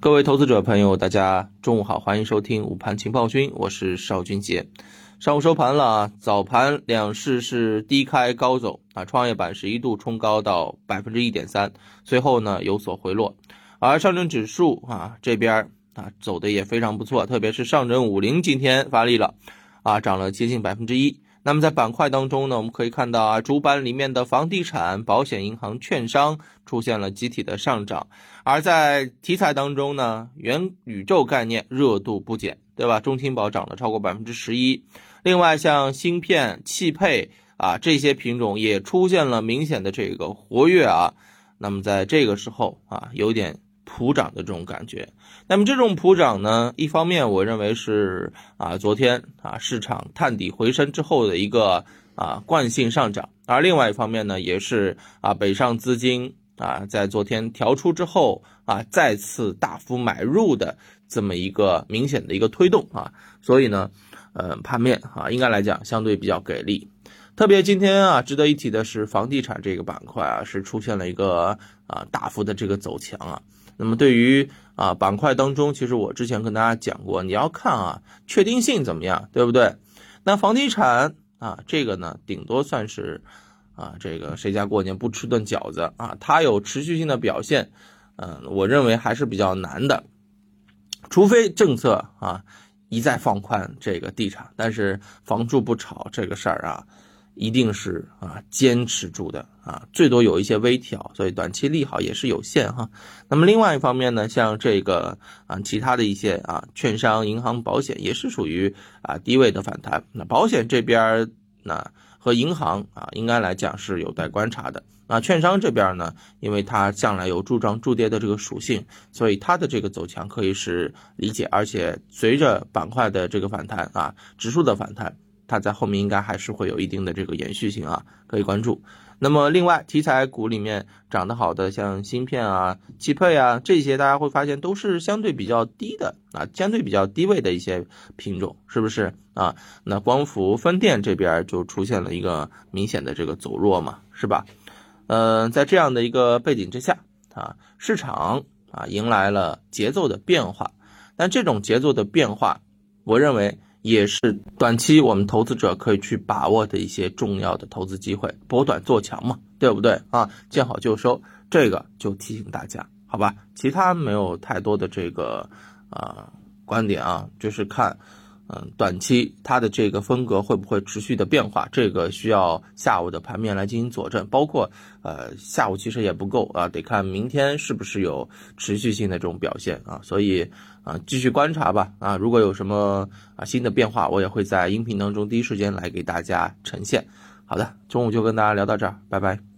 各位投资者朋友，大家中午好，欢迎收听午盘情报君，我是邵军杰。上午收盘了啊，早盘两市是低开高走啊，创业板是一度冲高到百分之一点三，随后呢有所回落，而上证指数啊这边啊走的也非常不错，特别是上证五零今天发力了啊，涨了接近百分之一。那么在板块当中呢，我们可以看到啊，主板里面的房地产、保险、银行、券商出现了集体的上涨，而在题材当中呢，元宇宙概念热度不减，对吧？中青宝涨了超过百分之十一，另外像芯片、汽配啊这些品种也出现了明显的这个活跃啊，那么在这个时候啊，有点。普涨的这种感觉，那么这种普涨呢，一方面我认为是啊，昨天啊市场探底回升之后的一个啊惯性上涨，而另外一方面呢，也是啊北上资金啊在昨天调出之后啊再次大幅买入的这么一个明显的一个推动啊，所以呢，呃盘面啊应该来讲相对比较给力，特别今天啊值得一提的是房地产这个板块啊是出现了一个啊大幅的这个走强啊。那么对于啊板块当中，其实我之前跟大家讲过，你要看啊确定性怎么样，对不对？那房地产啊这个呢，顶多算是啊这个谁家过年不吃顿饺子啊，它有持续性的表现，嗯，我认为还是比较难的，除非政策啊一再放宽这个地产，但是房住不炒这个事儿啊。一定是啊，坚持住的啊，最多有一些微调，所以短期利好也是有限哈。那么另外一方面呢，像这个啊，其他的一些啊，券商、银行、保险也是属于啊低位的反弹。那保险这边呢和银行啊，应该来讲是有待观察的。那券商这边呢，因为它向来有助涨助跌的这个属性，所以它的这个走强可以是理解，而且随着板块的这个反弹啊，指数的反弹。它在后面应该还是会有一定的这个延续性啊，可以关注。那么另外题材股里面涨得好的，像芯片啊、汽配啊这些，大家会发现都是相对比较低的啊，相对比较低位的一些品种，是不是啊？那光伏分电这边就出现了一个明显的这个走弱嘛，是吧？呃，在这样的一个背景之下啊，市场啊迎来了节奏的变化，但这种节奏的变化，我认为。也是短期我们投资者可以去把握的一些重要的投资机会，博短做强嘛，对不对啊？见好就收，这个就提醒大家，好吧？其他没有太多的这个啊观点啊，就是看。嗯，短期它的这个风格会不会持续的变化？这个需要下午的盘面来进行佐证。包括呃，下午其实也不够啊，得看明天是不是有持续性的这种表现啊。所以啊，继续观察吧啊。如果有什么啊新的变化，我也会在音频当中第一时间来给大家呈现。好的，中午就跟大家聊到这儿，拜拜。